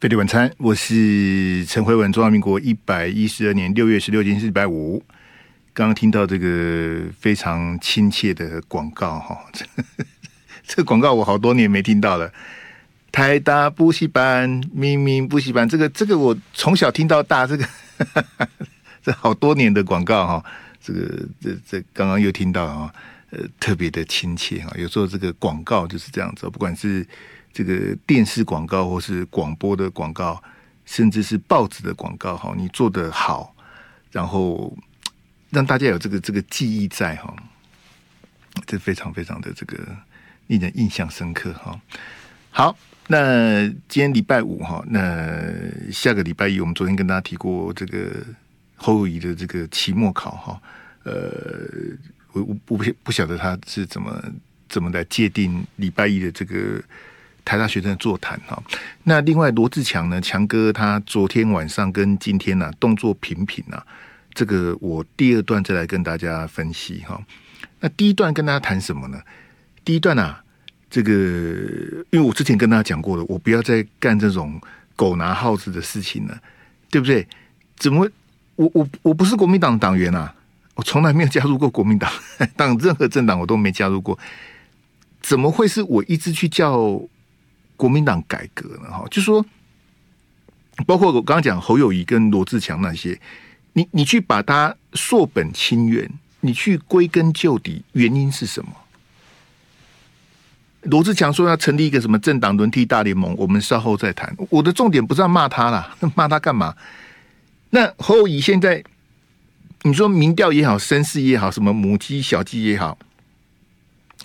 费力晚餐，我是陈慧文。中华民国一百一十二年六月十六日，礼拜五。刚刚听到这个非常亲切的广告，哈，这个广告我好多年没听到了。台大补习班，明明补习班，这个这个我从小听到大，这个 这好多年的广告，哈，这个这这刚刚又听到啊，呃，特别的亲切哈。有时候这个广告就是这样子，不管是。这个电视广告，或是广播的广告，甚至是报纸的广告，哈，你做得好，然后让大家有这个这个记忆在，哈，这非常非常的这个令人印象深刻，哈。好，那今天礼拜五，哈，那下个礼拜一，我们昨天跟大家提过这个侯友宜的这个期末考，哈，呃，我我不不晓得他是怎么怎么来界定礼拜一的这个。台大学生的座谈哈，那另外罗志强呢？强哥他昨天晚上跟今天呢、啊、动作频频啊，这个我第二段再来跟大家分析哈。那第一段跟大家谈什么呢？第一段啊，这个因为我之前跟大家讲过了，我不要再干这种狗拿耗子的事情了，对不对？怎么？我我我不是国民党党员啊，我从来没有加入过国民党，当任何政党我都没加入过，怎么会是我一直去叫？国民党改革了哈，就说包括我刚刚讲侯友宜跟罗志强那些，你你去把他溯本清源，你去归根究底，原因是什么？罗志强说要成立一个什么政党轮替大联盟，我们稍后再谈。我的重点不是要骂他啦，骂他干嘛？那侯友宜现在你说民调也好，声势也好，什么母鸡小鸡也好。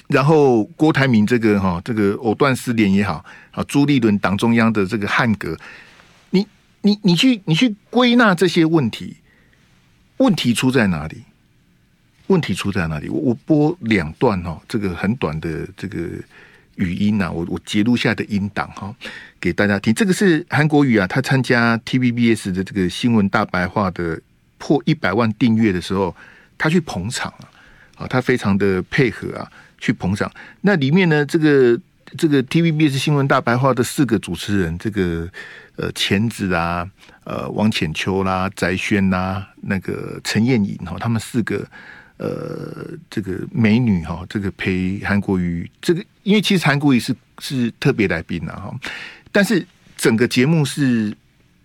然后郭台铭这个哈，这个藕断丝连也好，啊，朱立伦党中央的这个汉格，你你你去你去归纳这些问题，问题出在哪里？问题出在哪里？我我播两段哈，这个很短的这个语音呐，我我截录下的音档哈，给大家听。这个是韩国语啊，他参加 TVBS 的这个新闻大白话的破一百万订阅的时候，他去捧场啊，啊，他非常的配合啊。去捧场，那里面呢，这个这个 TVBS 新闻大白话的四个主持人，这个呃钱子啊，呃王浅秋啦、翟轩啦，那个陈燕颖哈，他们四个呃这个美女哈，这个陪韩国瑜，这个因为其实韩国瑜是是特别来宾呐哈，但是整个节目是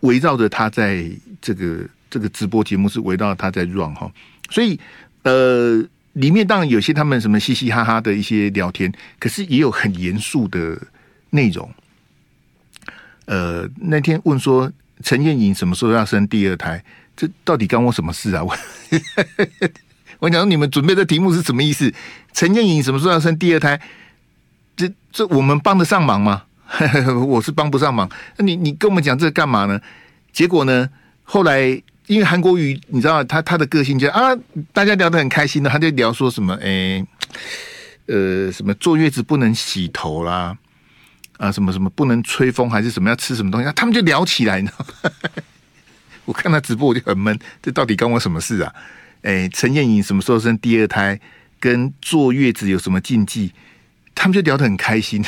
围绕着他在这个这个直播节目是围绕他在 run 哈，所以呃。里面当然有些他们什么嘻嘻哈哈的一些聊天，可是也有很严肃的内容。呃，那天问说陈燕颖什么时候要生第二胎，这到底干我什么事啊？我 我讲你们准备的题目是什么意思？陈燕颖什么时候要生第二胎？这这我们帮得上忙吗？我是帮不上忙。那你你跟我们讲这干嘛呢？结果呢？后来。因为韩国瑜，你知道他他的个性就啊，大家聊得很开心的，他就聊说什么，哎、呃，什么坐月子不能洗头啦，啊，什么什么不能吹风，还是什么要吃什么东西，他们就聊起来，你知道吗？我看他直播我就很闷，这到底关我什么事啊？哎、欸，陈燕颖什么时候生第二胎，跟坐月子有什么禁忌？他们就聊得很开心。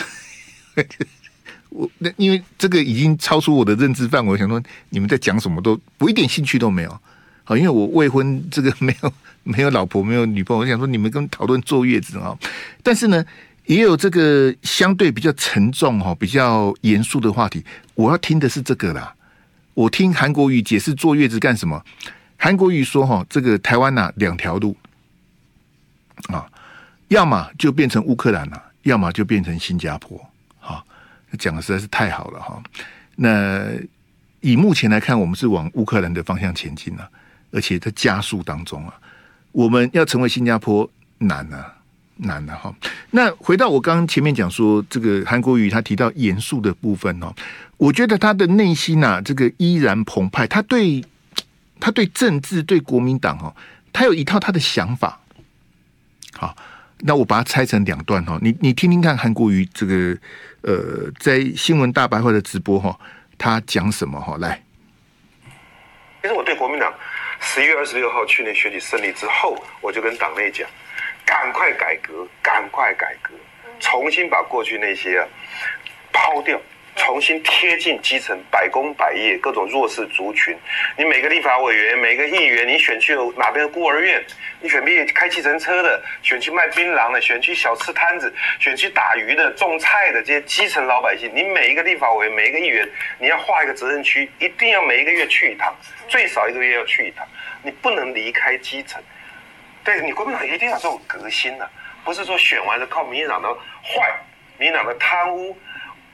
我那因为这个已经超出我的认知范围，我想说你们在讲什么都我一点兴趣都没有。好，因为我未婚，这个没有 没有老婆，没有女朋友。我想说你们跟讨论坐月子啊，但是呢，也有这个相对比较沉重哈、比较严肃的话题。我要听的是这个啦。我听韩国瑜解释坐月子干什么？韩国瑜说哈，这个台湾呐两条路啊，要么就变成乌克兰了，要么就变成新加坡。讲的实在是太好了哈，那以目前来看，我们是往乌克兰的方向前进了，而且在加速当中啊。我们要成为新加坡难啊，难啊哈。那回到我刚刚前面讲说，这个韩国瑜他提到严肃的部分哦，我觉得他的内心呐，这个依然澎湃，他对他对政治对国民党哈，他有一套他的想法，好。那我把它拆成两段哈，你你听听看韩国瑜这个呃，在新闻大白话的直播哈，他讲什么哈？来，其实我对国民党十一月二十六号去年选举胜利之后，我就跟党内讲，赶快改革，赶快改革，重新把过去那些啊抛掉，重新贴近基层，百工百业，各种弱势族群。你每个立法委员、每个议员，你选去哪边的孤儿院？你选去开计程车的，选去卖槟榔的，选去小吃摊子，选去打鱼的、种菜的这些基层老百姓。你每一个立法委员、每一个议员，你要划一个责任区，一定要每一个月去一趟，最少一个月要去一趟。你不能离开基层。对，你国民党一定要这种革新、啊，不是说选完了靠民进党的坏、民进党的贪污。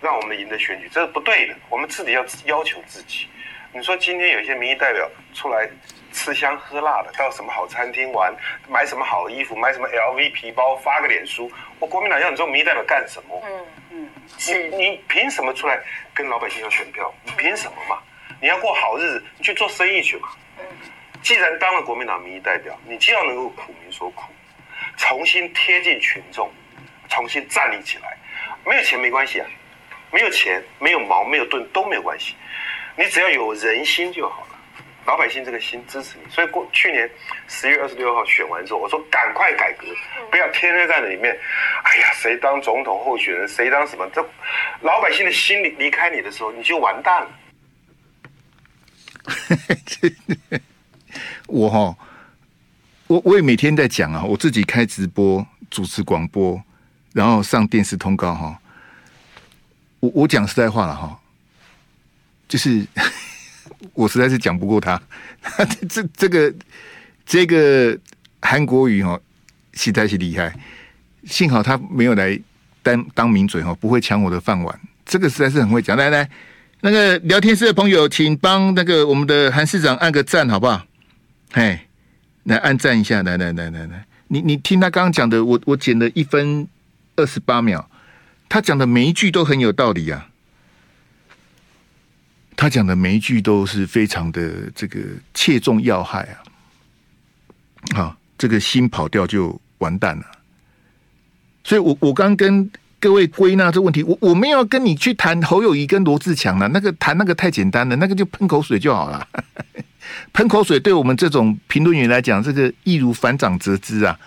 让我们赢得选举，这是不对的。我们自己要要求自己。你说今天有一些民意代表出来吃香喝辣的，到什么好餐厅玩，买什么好衣服，买什么 LV 皮包，发个脸书，我国民党要你这种民意代表干什么？嗯嗯，是你你凭什么出来跟老百姓要选票？你凭什么嘛？你要过好日子，你去做生意去嘛。嗯，既然当了国民党民意代表，你就要能够苦民所苦，重新贴近群众，重新站立起来。没有钱没关系啊。没有钱，没有矛，没有盾都没有关系，你只要有人心就好了。老百姓这个心支持你，所以过去年十月二十六号选完之后，我说赶快改革，不要天天在那里面。哎呀，谁当总统候选人，谁当什么？这老百姓的心离离开你的时候，你就完蛋了。我哈，我我也每天在讲啊，我自己开直播、主持广播，然后上电视通告哈。我我讲实在话了哈，就是 我实在是讲不过他，这这个这个韩国语哈实在是厉害，幸好他没有来当当名嘴哈，不会抢我的饭碗。这个实在是很会讲。来来，那个聊天室的朋友，请帮那个我们的韩市长按个赞好不好？嘿，来按赞一下，来来来来来，你你听他刚刚讲的，我我剪了一分二十八秒。他讲的每一句都很有道理啊！他讲的每一句都是非常的这个切中要害啊！好，这个心跑掉就完蛋了。所以我我刚跟各位归纳这个问题，我我没有跟你去谈侯友谊跟罗志强了，那个谈那个太简单了，那个就喷口水就好了。喷口水对我们这种评论员来讲，这个易如反掌折枝啊，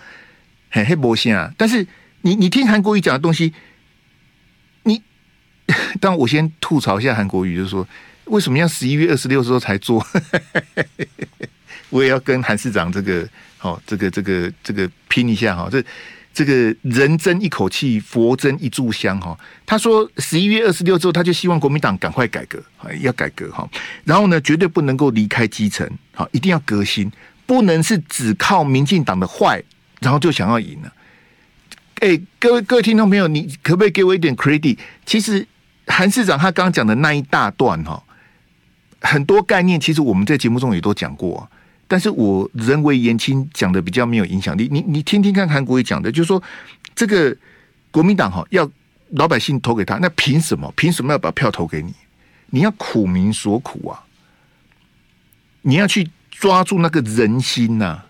嘿嘿不行啊！但是你你听韩国瑜讲的东西。但我先吐槽一下韩国瑜，就是说，为什么要十一月二十六时候才做？我也要跟韩市长这个，好，这个这个这个拼一下哈。这这个人争一口气，佛争一炷香哈。他说十一月二十六之后，他就希望国民党赶快改革，要改革哈。然后呢，绝对不能够离开基层，好，一定要革新，不能是只靠民进党的坏，然后就想要赢了。哎，各位各位听众朋友，你可不可以给我一点 credit？其实。韩市长他刚刚讲的那一大段哈，很多概念其实我们在节目中也都讲过，但是我人微言轻，讲的比较没有影响力。你你听听看韩国瑜讲的，就是说这个国民党哈要老百姓投给他，那凭什么？凭什么要把票投给你？你要苦民所苦啊！你要去抓住那个人心呐、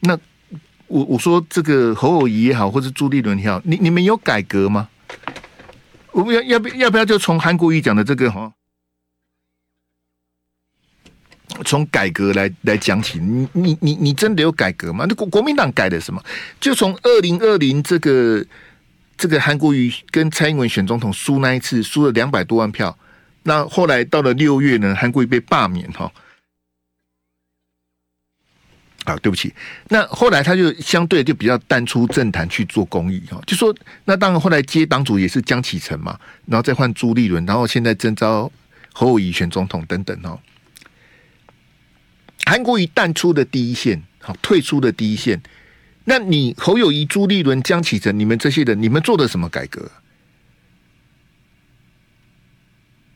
那我我说这个侯友谊也好，或者朱立伦也好，你你们有改革吗？我们要要不要不要就从韩国瑜讲的这个哈，从改革来来讲起。你你你你真的有改革吗？那国国民党改的什么？就从二零二零这个这个韩国瑜跟蔡英文选总统输那一次，输了两百多万票。那后来到了六月呢，韩国瑜被罢免哈。啊，对不起，那后来他就相对就比较淡出政坛去做公益哈，就说那当然后来接党主也是江启臣嘛，然后再换朱立伦，然后现在征召侯友宜选总统等等哦。韩国瑜淡出的第一线，好退出的第一线，那你侯友宜、朱立伦、江启臣，你们这些人，你们做的什么改革？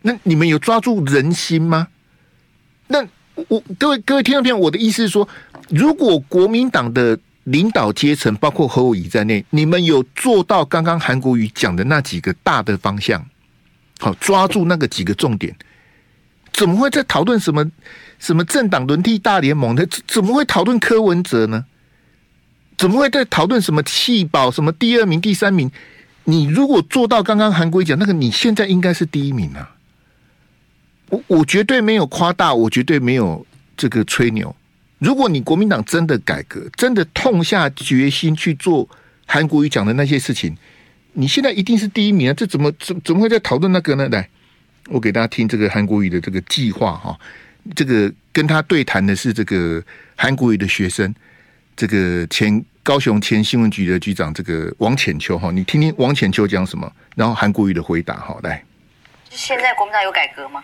那你们有抓住人心吗？那我各位各位听众朋友，我的意思是说。如果国民党的领导阶层，包括侯友宜在内，你们有做到刚刚韩国瑜讲的那几个大的方向，好抓住那个几个重点，怎么会在讨论什么什么政党轮替大联盟呢？怎么会讨论柯文哲呢？怎么会在讨论什么弃保什么第二名、第三名？你如果做到刚刚韩国瑜讲那个，你现在应该是第一名啊！我我绝对没有夸大，我绝对没有这个吹牛。如果你国民党真的改革，真的痛下决心去做韩国瑜讲的那些事情，你现在一定是第一名啊！这怎么怎怎么会在讨论那个呢？来，我给大家听这个韩国瑜的这个计划哈，这个跟他对谈的是这个韩国瑜的学生，这个前高雄前新闻局的局长这个王浅秋哈，你听听王浅秋讲什么，然后韩国瑜的回答哈，来。现在国民党有改革吗？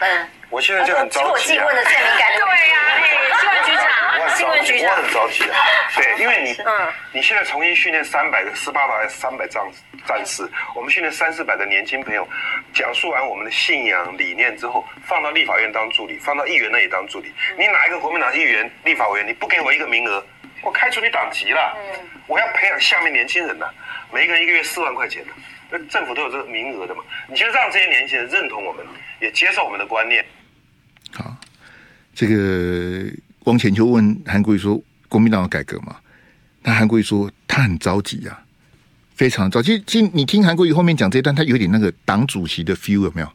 嗯，我现在就很着急啊。我最敏感，对 呀，新闻局长，新闻局长，我很着急啊。对，因为你，嗯，你现在重新训练三百个斯巴达三百战战士，我们训练三四百个年轻朋友，讲述完我们的信仰理念之后，放到立法院当助理，放到议员那里当助理。你哪一个国民党议员、立法委员，你不给我一个名额，我开除你党籍了。嗯，我要培养下面年轻人呢，每一个人一个月四万块钱呢。那政府都有这个名额的嘛？你就让这些年轻人认同我们，也接受我们的观念。好，这个王浅秋问韩国瑜说：“国民党要改革吗？”那韩国瑜说：“他很着急啊，非常着急。”其实，你听韩国瑜后面讲这一段，他有点那个党主席的 feel 有没有？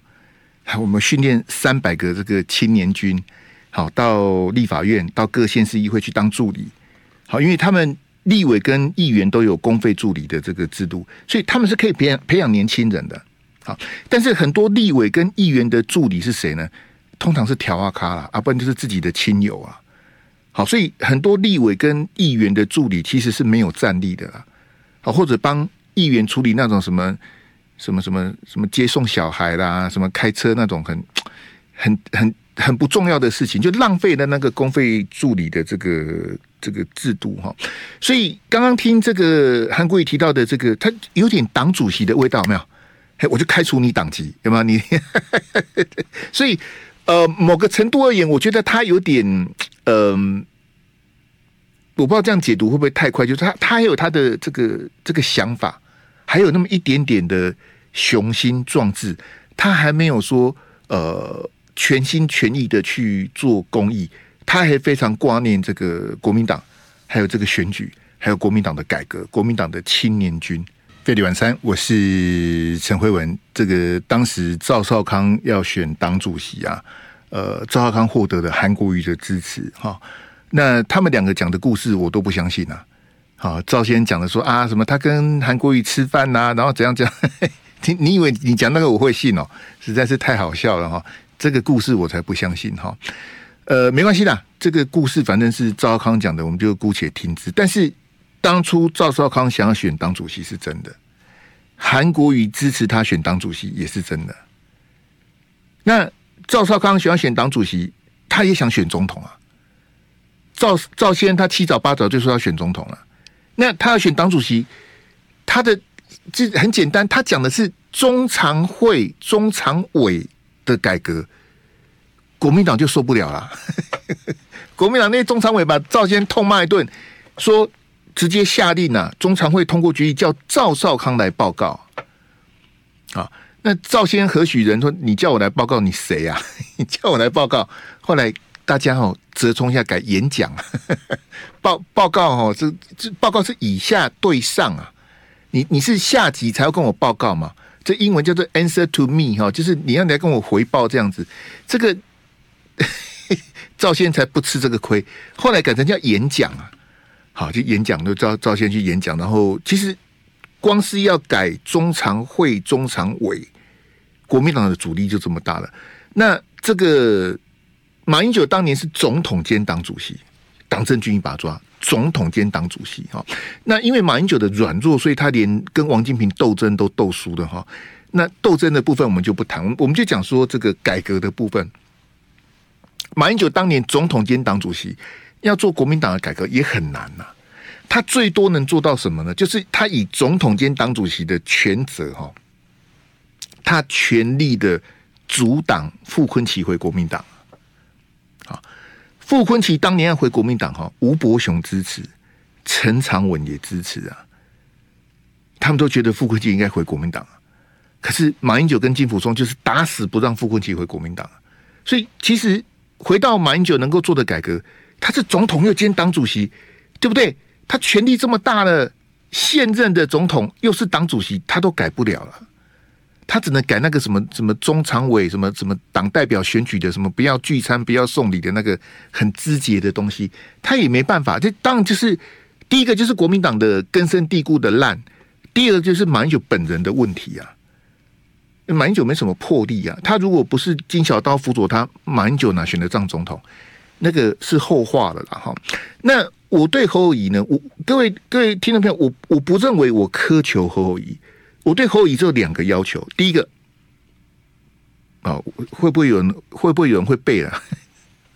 我们训练三百个这个青年军，好到立法院、到各县市议会去当助理。好，因为他们。立委跟议员都有公费助理的这个制度，所以他们是可以培养培养年轻人的。好，但是很多立委跟议员的助理是谁呢？通常是条啊咖啦，啊，不然就是自己的亲友啊。好，所以很多立委跟议员的助理其实是没有战力的啦。好，或者帮议员处理那种什么什么什么什么接送小孩啦，什么开车那种很很很很不重要的事情，就浪费了那个公费助理的这个。这个制度哈，所以刚刚听这个韩国瑜提到的这个，他有点党主席的味道，有没有？嘿，我就开除你党籍，有没有？你，所以呃，某个程度而言，我觉得他有点嗯、我不知道这样解读会不会太快，就是他他还有他的这个这个想法，还有那么一点点的雄心壮志，他还没有说呃全心全意的去做公益。他还非常挂念这个国民党，还有这个选举，还有国民党的改革，国民党的青年军。费力晚餐，我是陈辉文。这个当时赵少康要选党主席啊，呃，赵少康获得了韩国瑜的支持哈。那他们两个讲的故事，我都不相信啊。好，赵先讲的说啊，什么他跟韩国瑜吃饭呐、啊，然后怎样怎样？你你以为你讲那个我会信哦？实在是太好笑了哈。这个故事我才不相信哈。呃，没关系啦，这个故事反正是赵少康讲的，我们就姑且听之。但是当初赵少康想要选党主席是真的，韩国瑜支持他选党主席也是真的。那赵少康想要选党主席，他也想选总统啊。赵赵先他七早八早就说要选总统了。那他要选党主席，他的这很简单，他讲的是中常会、中常委的改革。国民党就受不了了，国民党那中常委把赵先痛骂一顿，说直接下令啊，中常会通过决议叫赵少康来报告。啊，那赵先何许人？说你叫我来报告，你谁呀？你叫我来报告。后来大家哦折冲一下改演讲，报报告哦，这这报告是以下对上啊，你你是下级才要跟我报告嘛？这英文叫做 answer to me 哈，就是你要来跟我回报这样子，这个。赵先才不吃这个亏，后来改成叫演讲啊，好，就演讲，就赵赵先去演讲，然后其实光是要改中常会、中常委，国民党的阻力就这么大了。那这个马英九当年是总统兼党主席，党政军一把抓，总统兼党主席哈。那因为马英九的软弱，所以他连跟王金平斗争都斗输的哈。那斗争的部分我们就不谈，我们就讲说这个改革的部分。马英九当年总统兼党主席，要做国民党的改革也很难呐。他最多能做到什么呢？就是他以总统兼党主席的权责哈，他全力的阻挡傅昆奇回国民党。啊，傅昆奇当年要回国民党哈，吴伯雄支持，陈长文也支持啊。他们都觉得傅崐萁应该回国民党，可是马英九跟金溥聪就是打死不让傅昆奇回国民党。所以其实。回到马英九能够做的改革，他是总统又兼党主席，对不对？他权力这么大了，现任的总统又是党主席，他都改不了了。他只能改那个什么什么中常委，什么什么党代表选举的什么不要聚餐、不要送礼的那个很枝节的东西，他也没办法。这当然就是第一个就是国民党的根深蒂固的烂，第二个就是马英九本人的问题啊。马英九没什么魄力啊，他如果不是金小刀辅佐他，马英九哪选得上总统？那个是后话了啦哈。那我对侯友宜呢？我各位各位听众朋友，我我不认为我苛求侯友宜，我对侯友宜只有两个要求。第一个，啊、哦，会不会有人会不会有人会背啊？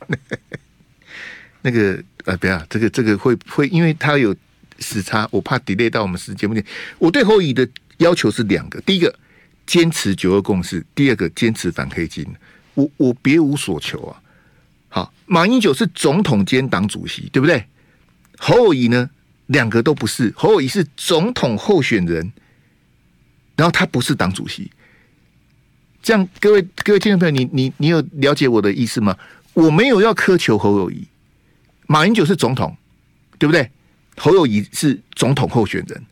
那个呃，不要，这个这个会会，因为他有时差，我怕 delay 到我们时间不点。我对侯友宜的要求是两个，第一个。坚持九二共识，第二个坚持反黑金，我我别无所求啊。马英九是总统兼党主席，对不对？侯友宜呢，两个都不是。侯友宜是总统候选人，然后他不是党主席。这样，各位各位听众朋友，你你你有了解我的意思吗？我没有要苛求侯友宜，马英九是总统，对不对？侯友宜是总统候选人。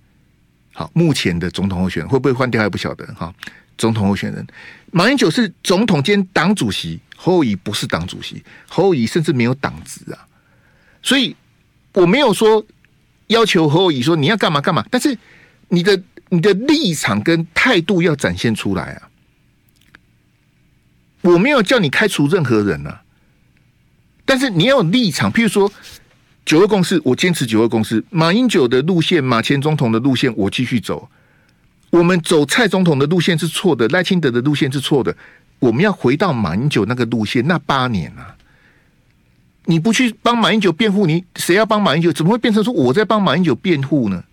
好，目前的总统候选人会不会换掉还不晓得哈。总统候选人马英九是总统兼党主席，侯友宜不是党主席，侯友宜甚至没有党职啊。所以我没有说要求侯友宜说你要干嘛干嘛，但是你的你的立场跟态度要展现出来啊。我没有叫你开除任何人啊，但是你要立场，譬如说。九二共识，我坚持九二共识。马英九的路线，马前总统的路线，我继续走。我们走蔡总统的路线是错的，赖清德的路线是错的。我们要回到马英九那个路线，那八年啊，你不去帮马英九辩护，你谁要帮马英九？怎么会变成说我在帮马英九辩护呢？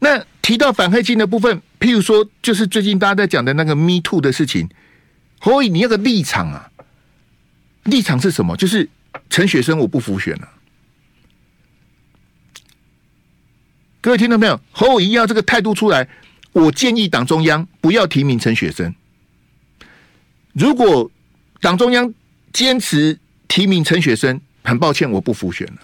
那提到反黑金的部分，譬如说，就是最近大家在讲的那个 Me Too 的事情，所以你那个立场啊，立场是什么？就是陈雪生我不服选了。各位听到没有？侯友宜要这个态度出来，我建议党中央不要提名陈雪生。如果党中央坚持提名陈雪生，很抱歉，我不服选了。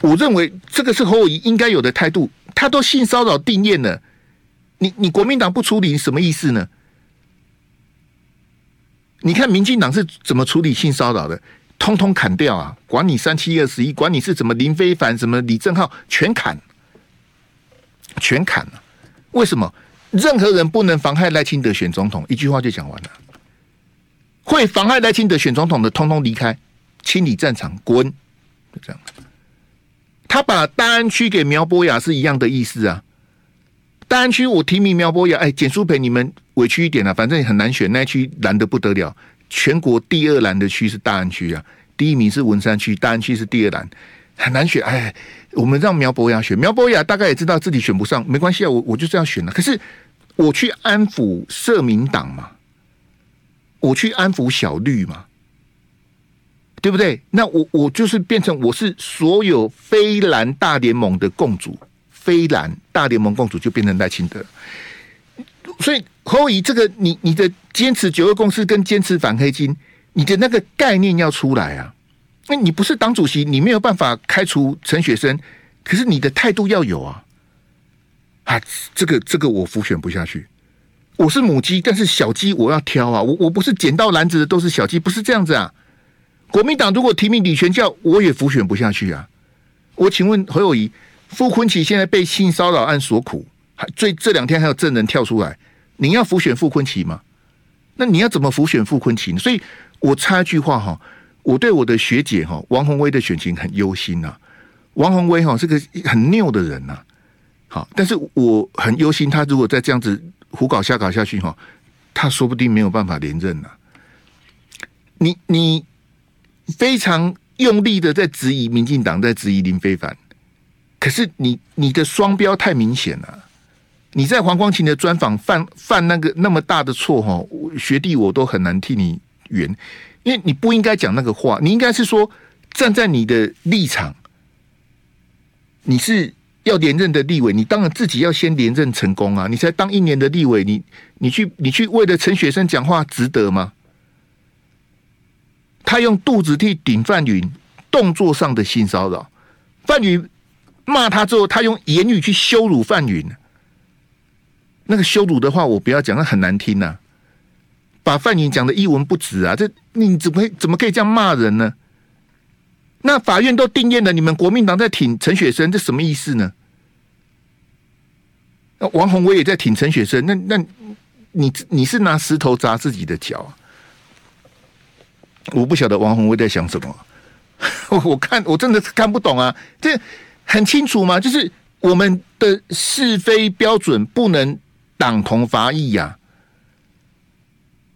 我认为这个是侯友应该有的态度。他都性骚扰定谳了，你你国民党不处理，什么意思呢？你看民进党是怎么处理性骚扰的？通通砍掉啊！管你三七二十一，管你是怎么林非凡、什么李正浩，全砍，全砍了。为什么？任何人不能妨害赖清德选总统，一句话就讲完了。会妨害赖清德选总统的，通通离开，清理战场，滚！就这样。他把大安区给苗博雅是一样的意思啊。大安区我提名苗博雅，哎，简书培你们委屈一点，啊，反正也很难选，那区难得不得了。全国第二难的区是大安区啊，第一名是文山区，大安区是第二难，很难选。哎，我们让苗博雅选，苗博雅大概也知道自己选不上，没关系啊，我我就这样选了。可是我去安抚社民党嘛，我去安抚小绿嘛，对不对？那我我就是变成我是所有非蓝大联盟的共主，非蓝大联盟共主就变成赖清德。所以侯友宜这个你你的坚持九二共识跟坚持反黑金，你的那个概念要出来啊！那你不是党主席，你没有办法开除陈雪生，可是你的态度要有啊！啊，这个这个我浮选不下去，我是母鸡，但是小鸡我要挑啊！我我不是捡到篮子的都是小鸡，不是这样子啊！国民党如果提名李全教，我也浮选不下去啊！我请问侯友宜，傅崐萁现在被性骚扰案所苦。还最这两天还有证人跳出来，你要浮选傅崐萁吗？那你要怎么浮选傅崐萁呢？所以我插一句话哈，我对我的学姐哈王鸿薇的选情很忧心呐。王鸿薇哈是个很拗的人呐，好，但是我很忧心，他如果再这样子胡搞瞎搞下去哈，他说不定没有办法连任了。你你非常用力的在质疑民进党，在质疑林非凡，可是你你的双标太明显了。你在黄光芹的专访犯犯那个那么大的错哈，学弟我都很难替你圆，因为你不应该讲那个话，你应该是说站在你的立场，你是要连任的立委，你当然自己要先连任成功啊，你才当一年的立委，你你去你去为了陈雪生讲话值得吗？他用肚子替顶范云，动作上的性骚扰，范云骂他之后，他用言语去羞辱范云。那个羞辱的话，我不要讲，那很难听呐、啊。把范云讲的一文不值啊！这你怎么怎么可以这样骂人呢？那法院都定谳了，你们国民党在挺陈雪生，这什么意思呢？王鸿薇也在挺陈雪生，那那你你是拿石头砸自己的脚？我不晓得王鸿薇在想什么，我看我真的是看不懂啊！这很清楚吗？就是我们的是非标准不能党同伐异呀。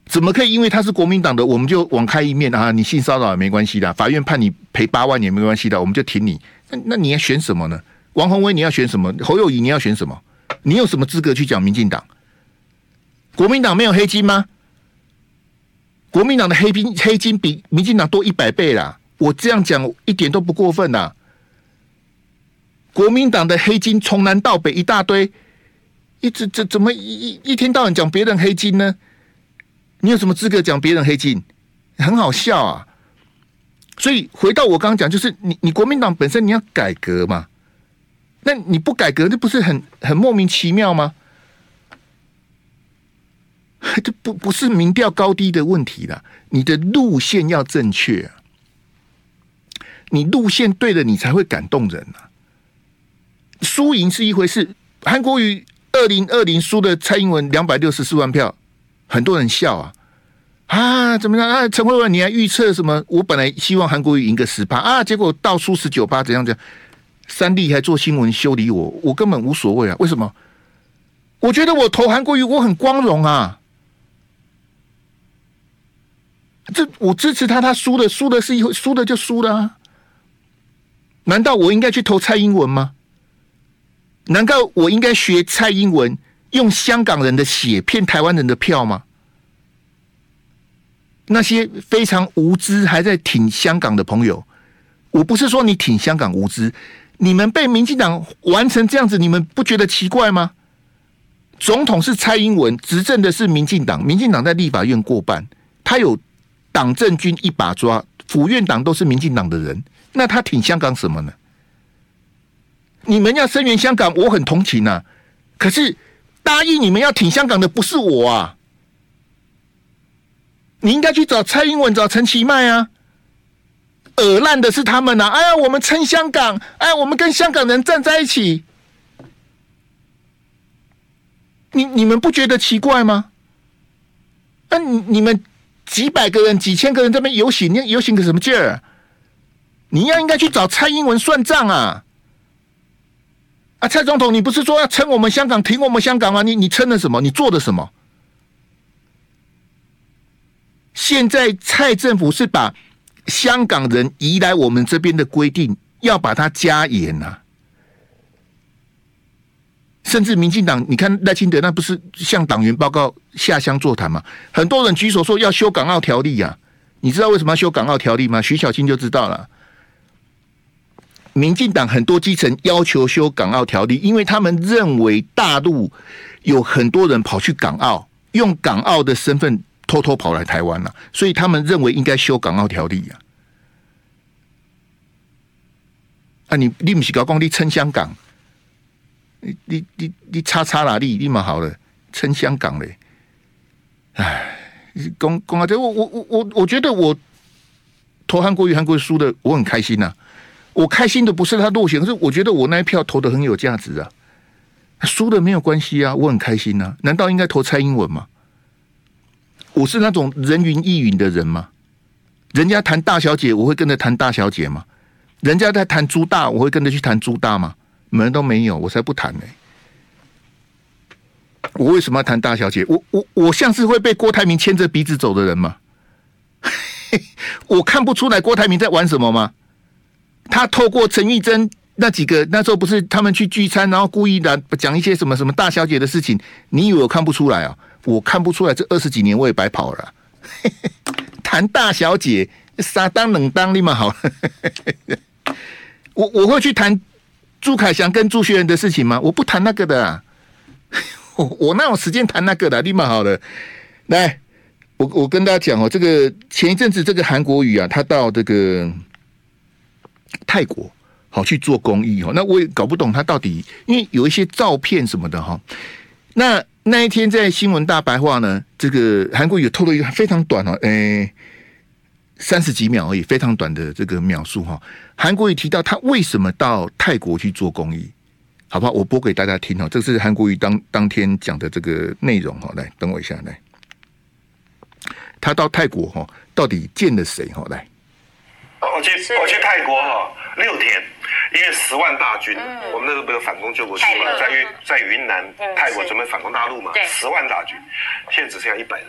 怎么可以因为他是国民党的，我们就网开一面啊？你性骚扰也没关系的，法院判你赔八万也没关系的，我们就挺你。那那你要选什么呢？王鸿薇你要选什么？侯友宜你要选什么？你有什么资格去讲民进党？国民党没有黑金吗？国民党的黑金黑金比民进党多一百倍啦！我这样讲一点都不过分呐。国民党的黑金从南到北一大堆，一直怎怎么一一天到晚讲别人黑金呢？你有什么资格讲别人黑金？很好笑啊！所以回到我刚刚讲，就是你你国民党本身你要改革嘛，那你不改革，那不是很很莫名其妙吗？这不不是民调高低的问题了，你的路线要正确，你路线对了，你才会感动人啊。输赢是一回事，韩国瑜二零二零输的蔡英文两百六十四万票。很多人笑啊啊，怎么样啊？陈慧文，你还预测什么？我本来希望韩国瑜赢个十趴啊，结果倒输十九趴，怎样怎样？三立还做新闻修理我，我根本无所谓啊。为什么？我觉得我投韩国瑜，我很光荣啊。这我支持他，他输的输的是一，输的就输了啊。难道我应该去投蔡英文吗？难道我应该学蔡英文？用香港人的血骗台湾人的票吗？那些非常无知还在挺香港的朋友，我不是说你挺香港无知，你们被民进党玩成这样子，你们不觉得奇怪吗？总统是蔡英文，执政的是民进党，民进党在立法院过半，他有党政军一把抓，府院党都是民进党的人，那他挺香港什么呢？你们要声援香港，我很同情啊，可是。答应你们要挺香港的不是我啊！你应该去找蔡英文、找陈其迈啊！耳烂的是他们呐、哎呀，我们撑香港，哎，我们跟香港人站在一起。你你们不觉得奇怪吗？那、你你们几百个人、几千个人这边游行，你游行个什么劲儿？你要应该去找蔡英文算账啊！啊，蔡总统，你不是说要撑我们香港、挺我们香港吗？你你撑了什么？你做的什么？现在蔡政府是把香港人移来我们这边的规定要把它加严呐、啊，甚至民进党，你看赖清德那不是向党员报告下乡座谈吗？很多人举手说要修港澳条例呀、啊，你知道为什么要修港澳条例吗？徐小青就知道了。民进党很多基层要求修港澳条例，因为他们认为大陆有很多人跑去港澳，用港澳的身份偷偷跑来台湾了，所以他们认为应该修港澳条例呀。啊，你你不是搞讲你撑香港，你你你你叉叉哪里立马好了，撑香港嘞？哎，公公啊，这我我我我我觉得我投韩国瑜韩国输的，我很开心呐、我开心的不是他落选，可是我觉得我那一票投的很有价值啊，输的没有关系啊，我很开心啊。难道应该投蔡英文吗？我是那种人云亦云的人吗？人家谈大小姐，我会跟着谈大小姐吗？人家在谈朱大，我会跟着去谈朱大吗？门都没有，我才不谈呢。我为什么要谈大小姐？我我我像是会被郭台铭牵着鼻子走的人吗？我看不出来郭台铭在玩什么吗？他透过陈玉珍那几个那时候不是他们去聚餐，然后故意的讲一些什么什么大小姐的事情，你以为我看不出来啊？我看不出来，这二十几年我也白跑了。谈大小姐，傻当冷当立马好了。我我会去谈朱凯翔跟朱学仁的事情吗？我不谈那个的，我 我哪有时间谈那个的？立马好了，来，我我跟大家讲哦，这个前一阵子这个韩国瑜啊，他到这个。泰国好去做公益哦，那我也搞不懂他到底，因为有一些照片什么的哈。那那一天在新闻大白话呢，这个韩国瑜透露一个非常短哦，诶，三十几秒而已，非常短的这个描述哈。韩国瑜提到他为什么到泰国去做公益，好不好？我播给大家听哈，这是韩国瑜当当天讲的这个内容哈。来，等我一下，来，他到泰国哈，到底见了谁哈？来，我去我去泰国哈六天，因为十万大军，嗯、我们那时候不是反攻救国军嘛，在云在云南泰国准备反攻大陆嘛，十万大军，现在只剩下一百人。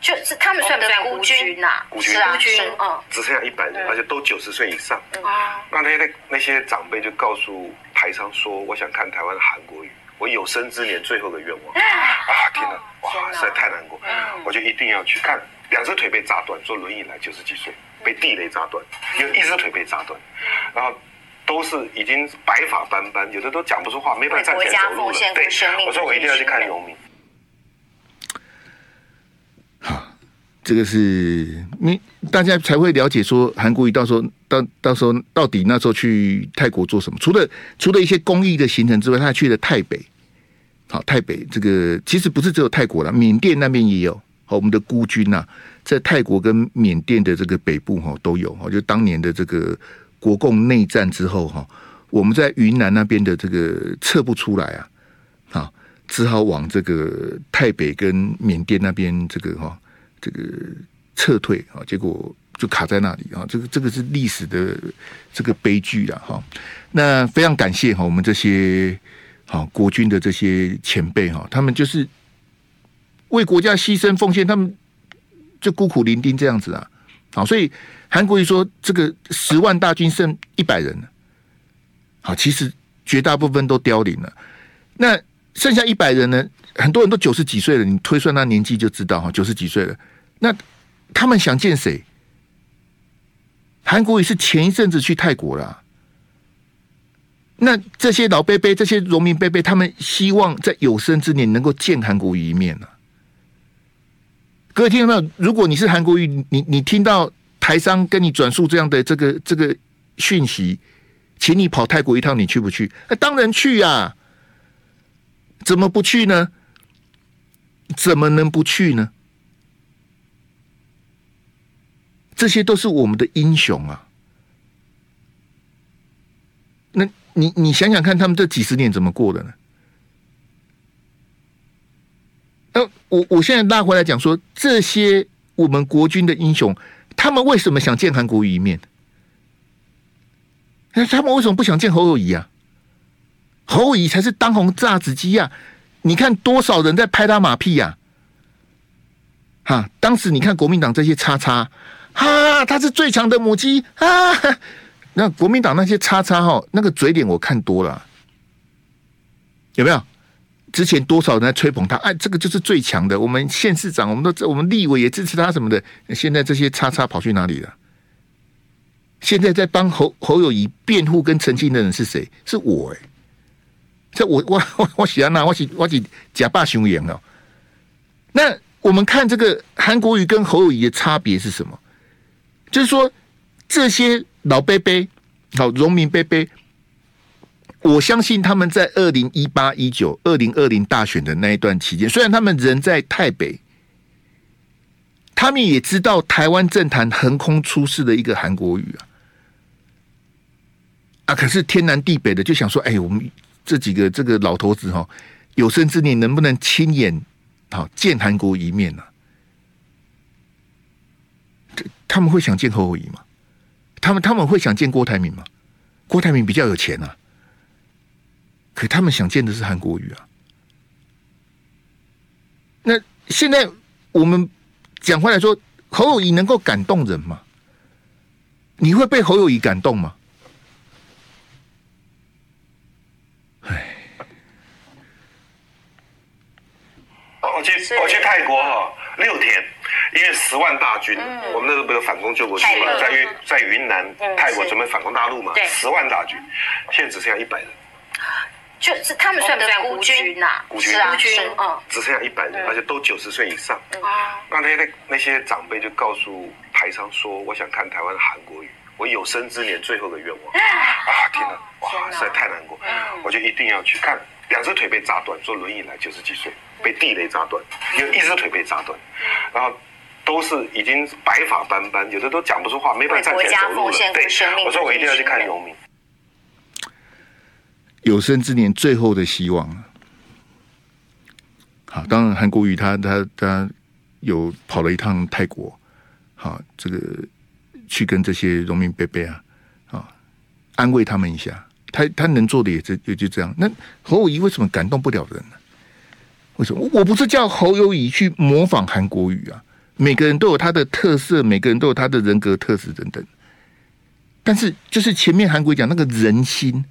就是他们算不算孤军呐，孤军，孤军，嗯，只剩下一百人，而且都九十岁以上。啊，那那些那些长辈就告诉台商说：“我想看台湾的韩国语，我有生之年最后的愿望。”啊，天哪，哇，实在太难过，我就一定要去看。两只腿被炸断，坐轮椅来九十几岁，被地雷炸断，有一只腿被炸断，然后都是已经白发斑斑，有的都讲不出话，没办法站起来走路了。对，我说我一定要去看农民。这个是你大家才会了解说韩国瑜到时候到到时候到底那时候去泰国做什么？除了除了一些公益的行程之外，他还去了泰北。好，泰北这个其实不是只有泰国了，缅甸那边也有。好，我们的孤军呐、在泰国跟缅甸的这个北部哈都有。哈，就当年的这个国共内战之后哈，我们在云南那边的这个撤不出来啊，啊，只好往这个泰北跟缅甸那边这个哈。这个撤退啊，结果就卡在那里啊！这个这个是历史的这个悲剧了哈。那非常感谢哈，我们这些好国军的这些前辈哈，他们就是为国家牺牲奉献，他们就孤苦伶仃这样子啊。好，所以韩国瑜说这个十万大军剩一百人，好，其实绝大部分都凋零了。那剩下一百人呢？很多人都九十几岁了，你推算他年纪就知道哈，九十几岁了。那他们想见谁？韩国瑜是前一阵子去泰国了。那这些老伯伯、这些农民伯伯，他们希望在有生之年能够见韩国瑜一面呢。各位听到？如果你是韩国瑜，你你听到台商跟你转述这样的这个这个讯息，请你跑泰国一趟，你去不去？那当然去呀！怎么不去呢？怎么能不去呢？这些都是我们的英雄啊！那你你想想看，他们这几十年怎么过的呢？那，我我现在拉回来讲说，这些我们国军的英雄，他们为什么想见韩国瑜一面？那他们为什么不想见侯友谊啊？侯友谊才是当红炸子鸡呀！你看多少人在拍他马屁呀？哈！当时你看国民党这些叉叉。哈，他是最强的母鸡啊！那国民党那些叉叉哈，那个嘴脸我看多了，有没有？之前多少人在吹捧他？哎，这个就是最强的。我们县市长，我们都我们立委也支持他什么的。现在这些叉叉跑去哪里了？现在在帮侯侯友谊辩护跟澄清的人是谁？是我哎、这我我我我喜欢那我喜我喜假霸雄言哦。那我们看这个韩国瑜跟侯友谊的差别是什么？就是说，这些老伯伯、好农民伯伯，我相信他们在二零一八、一九、二零二零大选的那一段期间，虽然他们人在台北，他们也知道台湾政坛横空出世的一个韩国瑜啊，啊，可是天南地北的就想说，哎，我们这几个这个老头子哈，有生之年能不能亲眼好见韩国一面呢？他们会想见侯友宜吗？他们他们会想见郭台铭吗？郭台铭比较有钱啊，可他们想见的是韩国瑜啊。那现在我们讲回来说，侯友谊能够感动人吗？你会被侯友谊感动吗？哎，我去我去泰国哈六天。因为十万大军，我们那时候不是反攻救国军嘛，在云在云南泰国准备反攻大陆嘛，十万大军，现在只剩下一百人。就是他们算不算孤军呐，孤军，孤军，嗯，只剩下一百人，而且都九十岁以上。啊，那那些那些长辈就告诉台商说：“我想看台湾的韩国语，我有生之年最后的愿望。”啊，天哪，哇，实在太难过，我就一定要去看。两只腿被炸断，坐轮椅来九十几岁，被地雷炸断，有一只腿被炸断，然后。都是已经白发斑斑，有的都讲不出话，没办法站起来走路了。对，我说我一定要去看农民。有生之年最后的希望。好，当然韩国瑜他他他有跑了一趟泰国，好，这个去跟这些荣民伯伯啊，啊，安慰他们一下。他他能做的也就也就这样。那侯友宜为什么感动不了人呢？为什么？我不是叫侯友谊去模仿韩国瑜啊。每个人都有他的特色，每个人都有他的人格特质等等。但是，就是前面韩国讲那个人心，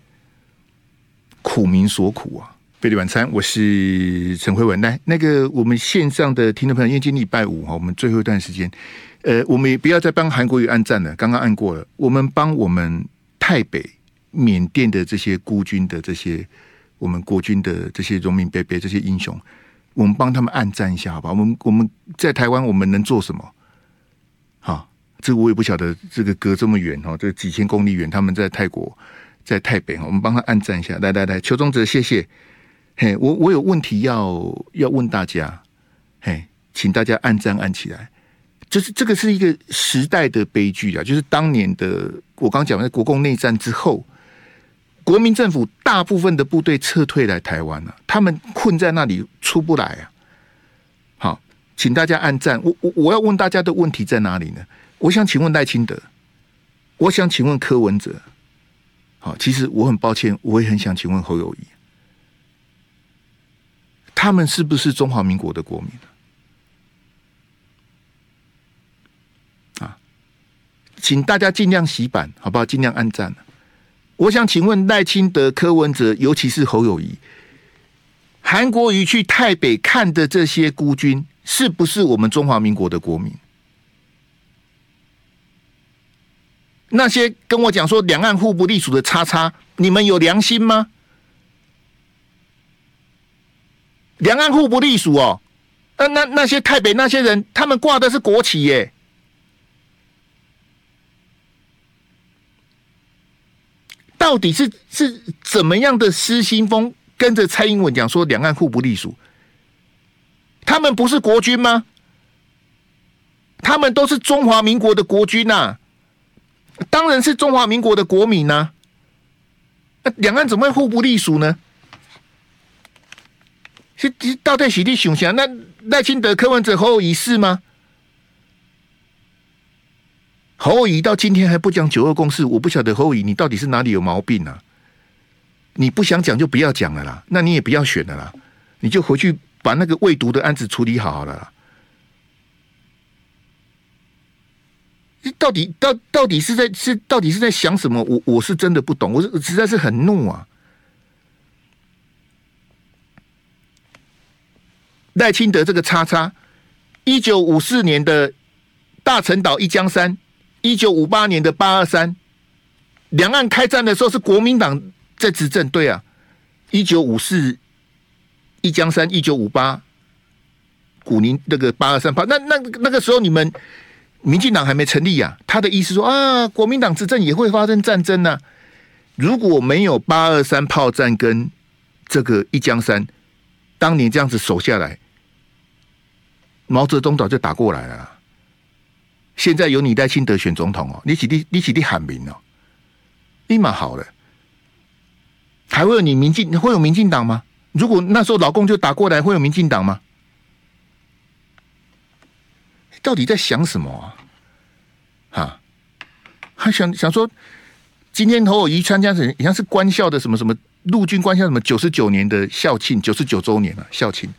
苦民所苦啊。贝里晚餐，我是陈慧文。来，那个我们线上的听众朋友，因为今天礼拜五哈，我们最后一段时间，呃，我们也不要再帮韩国瑜按赞了，刚刚按过了。我们帮我们泰北、缅甸的这些孤军的这些，我们国军的这些荣民伯伯这些英雄。我们帮他们按赞一下，好吧？我们我们在台湾，我们能做什么？好，这个我也不晓得。这个隔这么远哈，这几千公里远，他们在泰国，在台北，我们帮他按赞一下。来来来，邱宗泽，谢谢。嘿，我我有问题要要问大家，嘿，请大家按赞按起来。就是这个是一个时代的悲剧啊！就是当年的我刚讲的国共内战之后。国民政府大部分的部队撤退来台湾了，他们困在那里出不来啊！好，请大家按赞。我我我要问大家的问题在哪里呢？我想请问赖清德，我想请问柯文哲。好，其实我很抱歉，我也很想请问侯友宜，他们是不是中华民国的国民啊？请大家尽量洗版，好不好？尽量按赞。我想请问赖清德、柯文哲，尤其是侯友宜，韩国瑜去泰北看的这些孤军，是不是我们中华民国的国民？那些跟我讲说两岸互不隶属的叉叉，你们有良心吗？两岸互不隶属哦，那那那些台北那些人，他们挂的是国旗耶。到底是是怎么样的失心疯，跟着蔡英文讲说两岸互不隶属？他们不是国军吗？他们都是中华民国的国军呐、当然是中华民国的国民呐、那两岸怎么会互不隶属呢？是是到底是你想想，那赖清德、柯文哲、侯友宜是吗？侯友宜到今天还不讲九二共识，我不晓得侯友宜你到底是哪里有毛病啊？你不想讲就不要讲了啦，那你也不要选了啦，你就回去把那个未读的案子处理好好了啦。到底到到底是在是到底是在想什么？我我是真的不懂，我是实在是很怒啊！赖清德这个叉叉，一九五四年的大陈岛一江山。一九五八年的八二三，两岸开战的时候是国民党在执政，对啊。一九五四一江山，一九五八古宁那个八二三炮，那那那个时候你们民进党还没成立呀、啊？他的意思说啊，国民党执政也会发生战争呢、啊。如果没有八二三炮战跟这个一江山，当年这样子守下来，毛泽东早就打过来了。现在由你赖清德选总统哦，你起立，你起立喊名哦，立马好了，还会有你民进会有民进党吗？如果那时候老共就打过来，会有民进党吗？到底在想什么啊？哈，还想想说，今天侯友宜参加什，好像是官校的什么什么陆军官校什么九十九年的校庆，九十九周年了校庆。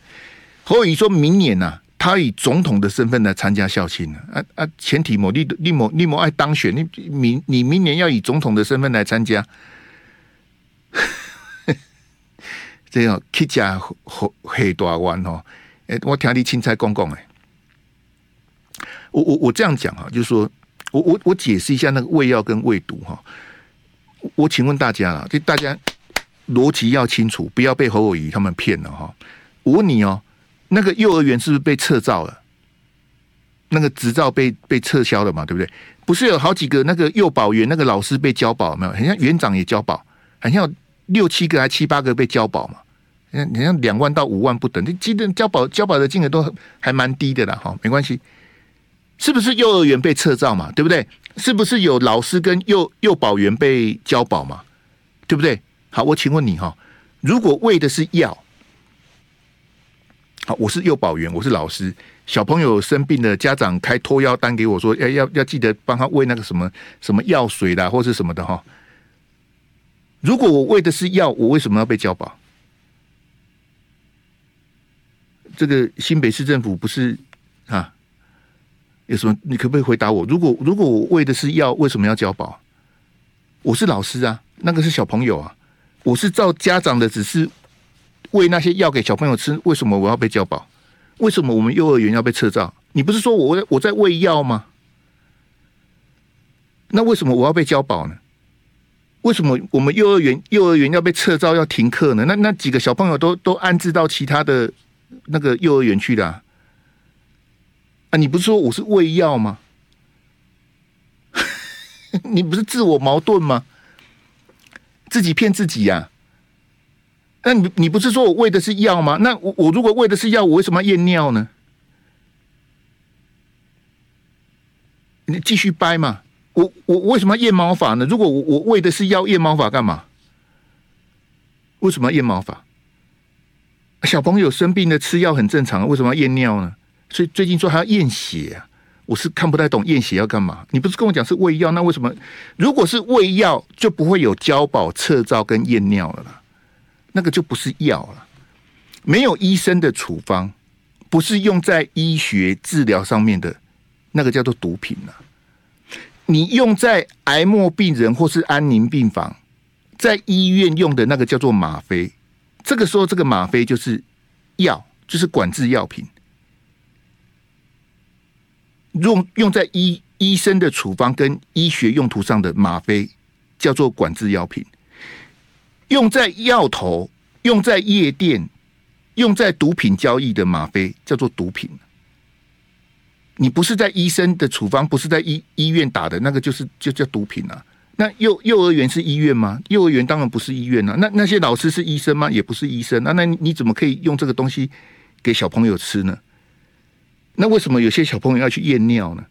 侯友宜说明年呐、他以总统的身份来参加校庆啊啊！前提某立立某立某爱当选，你明你明年要以总统的身份来参加，这样乞家黑黑大弯哦！哎，我听你青菜公公哎，我我我这样讲啊，就是说我我我解释一下那个胃药跟胃毒哈。我请问大家啊，就大家逻辑要清楚，不要被侯友宜他们骗了哈。我问你哦。那个幼儿园是不是被撤照了？那个执照被被撤销了嘛？对不对？不是有好几个那个幼保员那个老师被交保没有？好像园长也交保，好像有六七个还七八个被交保嘛？你像两万到五万不等，这基本交保交保的金额都还蛮低的啦。哈，没关系。是不是幼儿园被撤照嘛？对不对？是不是有老师跟幼幼保员被交保嘛？对不对？好，我请问你哈，如果喂的是药，好，我是幼保员，我是老师，小朋友生病了，家长开托药单给我说，要要要记得帮他喂那个什么什么药水啦，或是什么的哈。如果我喂的是药，我为什么要被交保？这个新北市政府不是啊？有什么？你可不可以回答我？如果如果我喂的是药，为什么要交保？我是老师啊，那个是小朋友啊，我是照家长的指示喂那些药给小朋友吃，为什么我要被交保？为什么我们幼儿园要被撤照？你不是说我我在喂药吗？那为什么我要被交保呢？为什么我们幼儿园幼儿园要被撤照要停课呢？那那几个小朋友都都安置到其他的那个幼儿园去了？啊，你不是说我是喂药吗？你不是自我矛盾吗？自己骗自己呀、那你你不是说我喂的是药吗？那我我如果喂的是药，我为什么要验尿呢？你继续掰嘛？我我为什么要验毛发呢？如果我我喂的是药，验毛发干嘛？为什么要验毛发？小朋友生病的吃药很正常，为什么要验尿呢？所以最近说还要验血，我是看不太懂验血要干嘛？你不是跟我讲是喂药，那为什么？如果是喂药，就不会有交保、撤照跟验尿了啦，那个就不是药了。没有医生的处方，不是用在医学治疗上面的，那个叫做毒品了。你用在癌末病人或是安宁病房，在医院用的那个叫做吗啡，这个时候这个吗啡就是药，就是管制药品。用用在医医生的处方跟医学用途上的吗啡叫做管制药品，用在药头、用在夜店、用在毒品交易的吗啡叫做毒品。你不是在医生的处方，不是在医医院打的那个，就是就叫毒品啊。那幼幼儿园是医院吗？幼儿园当然不是医院啊。那那些老师是医生吗？也不是医生啊。那你怎么可以用这个东西给小朋友吃呢？那为什么有些小朋友要去验尿呢？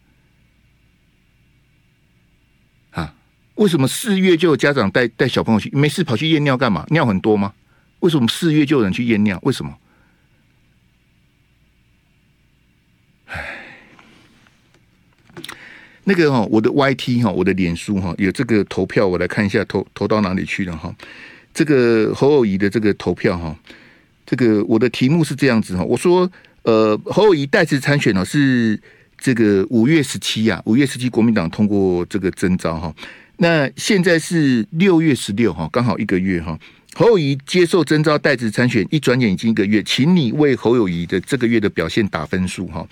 啊，为什么四月就有家长带带小朋友去？没事跑去验尿干嘛？尿很多吗？为什么四月就有人去验尿？为什么？唉，那个哈，我的 YT 哈，我的脸书哈，有这个投票，我来看一下投投到哪里去了哈。这个侯友宜的这个投票哈，这个我的题目是这样子哈，我说。呃，侯友宜代职参选呢，是这个五月十七啊，五月十七国民党通过这个征召哈。那现在是六月十六哈，刚好一个月哈。侯友宜接受征召代职参选，一转眼已经一个月，请你为侯友宜的这个月的表现打分数哈。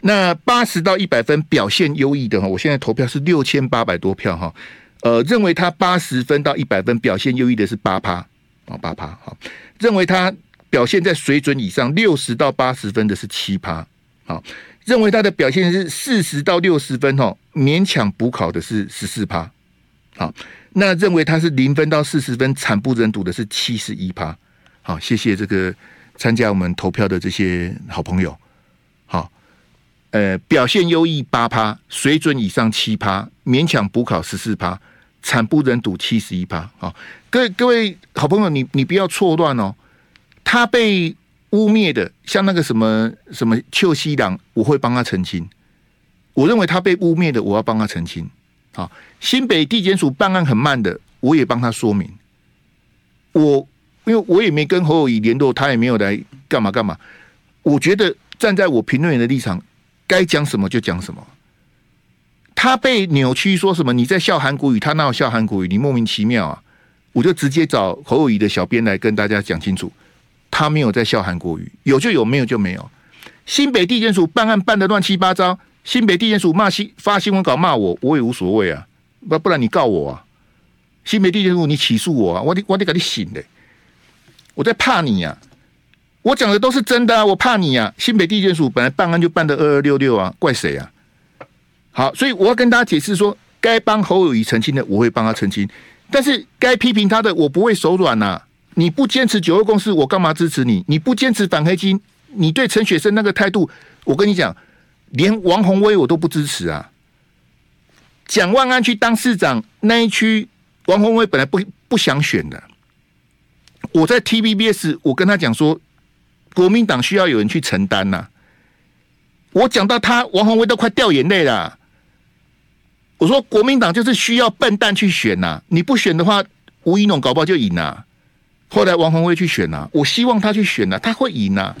那八十到一百分表现优异的哈，我现在投票是六千八百多票哈。呃，认为他八十分到一百分表现优异的是八趴啊，八趴好，认为他。表现在水准以上六十到八十分的是七趴，好，认为他的表现是四十到六十分哦，勉强补考的是十四趴，好，那认为他是零分到四十分惨不忍睹的是七十一趴，好，谢谢这个参加我们投票的这些好朋友，好，呃，表现优异八趴，水准以上七趴，勉强补考十四趴，惨不忍睹七十一趴，好，各位各位好朋友，你你不要错乱哦。他被污蔑的，像那个什么什么邱西郎，我会帮他澄清。我认为他被污蔑的，我要帮他澄清。好，新北地检署办案很慢的，我也帮他说明。我因为我也没跟侯友宜联络，他也没有来干嘛干嘛。我觉得站在我评论员的立场，该讲什么就讲什么。他被扭曲说什么你在笑韩国语，他闹笑韩国语？你莫名其妙啊！我就直接找侯友宜的小编来跟大家讲清楚。他没有在笑韩国瑜，有就有，没有就没有。新北地检署办案办得乱七八糟，新北地检署骂新发新闻稿骂我，我也无所谓啊。不不然你告我啊，新北地检署你起诉我啊，我得我得给你醒的，我在怕你呀、啊。我讲的都是真的啊，我怕你呀、啊。新北地检署本来办案就办得二二六六啊，怪谁啊？好，所以我要跟大家解释说，该帮侯友宜澄清的，我会帮他澄清，但是该批评他的，我不会手软呐、啊。你不坚持九二共识，我干嘛支持你？你不坚持反黑金，你对陈雪生那个态度，我跟你讲，连王鸿薇我都不支持啊。蒋万安去当市长那一区，王鸿薇本来不不想选的。我在 TVBS，我跟他讲说，国民党需要有人去承担呐、啊。我讲到他，王鸿薇都快掉眼泪了。我说国民党就是需要笨蛋去选呐、啊，你不选的话，吴怡农搞不好就赢了、啊。后来王宏威去选呐、啊，我希望他去选呐、啊，他会赢呐、啊。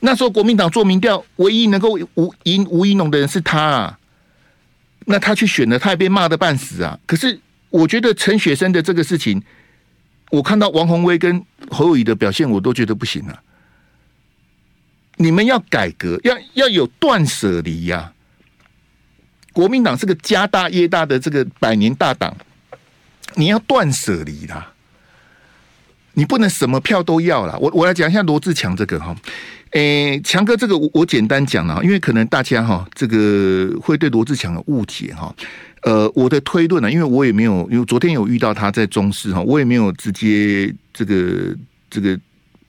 那时候国民党做民调，唯一能够吴赢吴怡农的人是他啊。那他去选了，他也被骂得半死啊。可是我觉得陈雪生的这个事情，我看到王宏威跟侯友宜的表现，我都觉得不行了、啊。你们要改革，要要有断舍离呀！国民党是个家大业大的这个百年大党，你要断舍离啦！你不能什么票都要啦。我我来讲一下罗志强这个哈，诶，强哥这个我我简单讲了，因为可能大家哈这个会对罗志强有误解哈。呃，我的推论呢，因为我也没有，因为昨天有遇到他在中视哈，我也没有直接这个这个。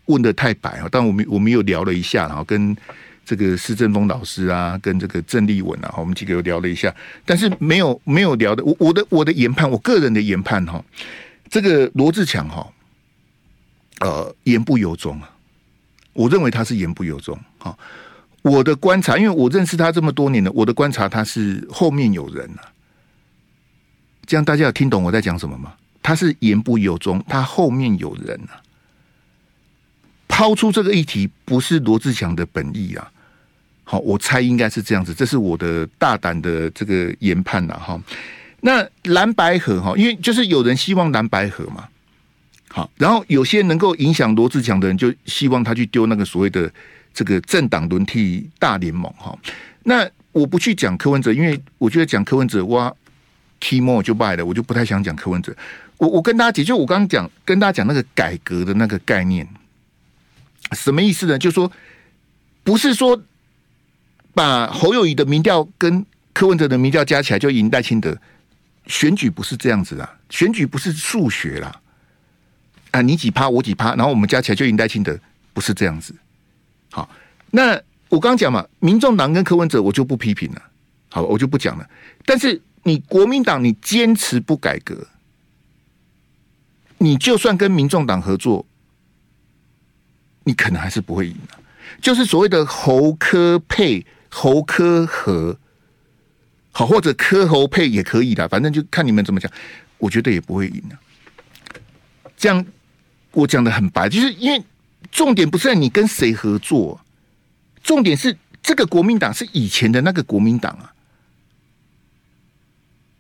问的太白哈！但我们我们又聊了一下，哈跟这个施正峰老师啊，跟这个郑丽文啊，我们几个又聊了一下，但是没有没有聊的。我我的我的研判，我个人的研判哈，这个罗志强哈，呃，言不由衷啊。我认为他是言不由衷。啊，我的观察，因为我认识他这么多年了，我的观察他是后面有人啊。这样大家有听懂我在讲什么吗？他是言不由衷，他后面有人啊。抛出这个议题不是罗志强的本意啊，好，我猜应该是这样子，这是我的大胆的这个研判呐，哈。那蓝白合哈，因为就是有人希望蓝白合嘛，好，然后有些能够影响罗志强的人，就希望他去丢那个所谓的这个政党轮替大联盟哈。那我不去讲柯文哲，因为我觉得讲柯文哲哇，key more 就败了，我就不太想讲柯文哲。我我跟大家解，就我刚刚讲跟大家讲那个改革的那个概念。什么意思呢？就是说，不是说把侯友谊的民调跟柯文哲的民调加起来就赢戴清德。选举不是这样子的，选举不是数学啦。啊，你几趴我几趴，然后我们加起来就赢赖清德，不是这样子。好，那我刚讲嘛，民众党跟柯文哲我就不批评了，好，我就不讲了。但是你国民党你坚持不改革，你就算跟民众党合作。你可能还是不会赢的，就是所谓的侯科配、侯柯合，好，或者柯侯配也可以的，反正就看你们怎么讲。我觉得也不会赢的。这样我讲的很白，就是因为重点不是在你跟谁合作，重点是这个国民党是以前的那个国民党啊。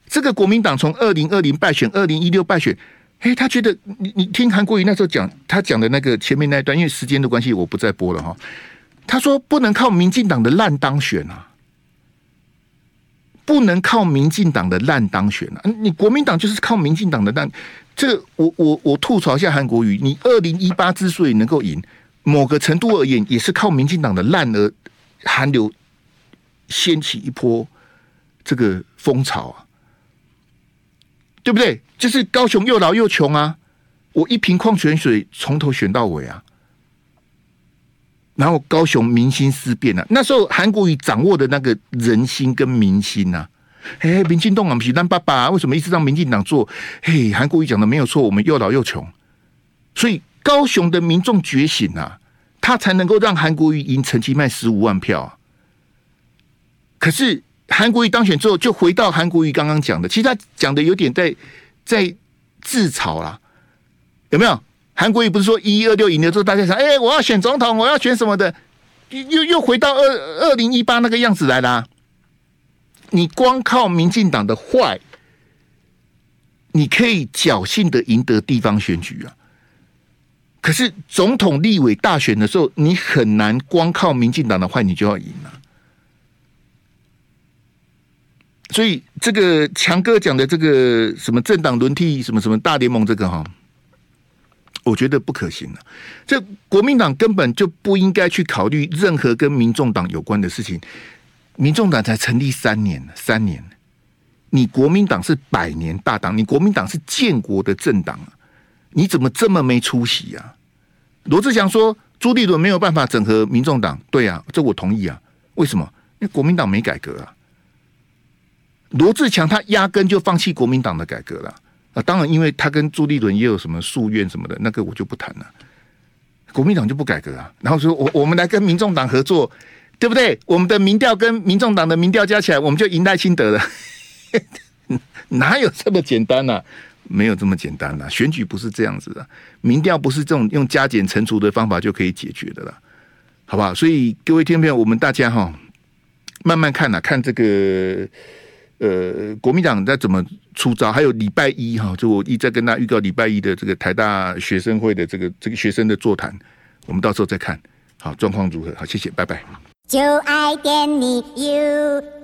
这个国民党从二零二零败选，二零一六败选。哎，他觉得你你听韩国瑜那时候讲，他讲的那个前面那一段，因为时间的关系，我不再播了哈。他说不能靠民进党的烂当选啊，不能靠民进党的烂当选啊。你国民党就是靠民进党的烂，这个我我我吐槽一下韩国瑜，你二零一八之所以能够赢，某个程度而言，也是靠民进党的烂而韩流掀起一波这个风潮啊。对不对？就是高雄又老又穷啊！我一瓶矿泉水从头选到尾啊！然后高雄民心思变啊，那时候韩国瑜掌握的那个人心跟民心啊，嘿，民进党啊，不是咱爸爸为什么一直让民进党做？嘿，韩国瑜讲的没有错，我们又老又穷，所以高雄的民众觉醒啊，他才能够让韩国瑜赢陈其迈十五万票啊！可是。韩国瑜当选之后，就回到韩国瑜刚刚讲的，其实他讲的有点在在自嘲啦，有没有？韩国瑜不是说一一二六赢了之后，大家想，哎，我要选总统，我要选什么的，又又回到二二零一八那个样子来啦。你光靠民进党的坏，你可以侥幸的赢得地方选举啊。可是总统、立委大选的时候，你很难光靠民进党的坏，你就要赢了。所以这个强哥讲的这个什么政党轮替什么什么大联盟这个哈，我觉得不可行了。这国民党根本就不应该去考虑任何跟民众党有关的事情。民众党才成立三年，三年，你国民党是百年大党，你国民党是建国的政党，你怎么这么没出息啊？罗志强说朱立伦没有办法整合民众党，对啊，这我同意啊。为什么？因为国民党没改革啊。罗志强他压根就放弃国民党的改革了！啊当然，因为他跟朱立伦也有什么夙愿什么的，那个我就不谈了。国民党就不改革啊，然后说我我们来跟民众党合作，对不对？我们的民调跟民众党的民调加起来，我们就赢赖清德了。哪有这么简单呢、没有这么简单的、啊，选举不是这样子的，民调不是这种用加减乘除的方法就可以解决的了，好不好？所以各位听众朋友，我们大家哈，慢慢看呐、看这个。呃，国民党在怎么出招？还有礼拜一哈，就我一再跟大家预告礼拜一的这个台大学生会的这个这个学生的座谈，我们到时候再看，好状况如何？好，谢谢，拜拜。就爱电你 UFO。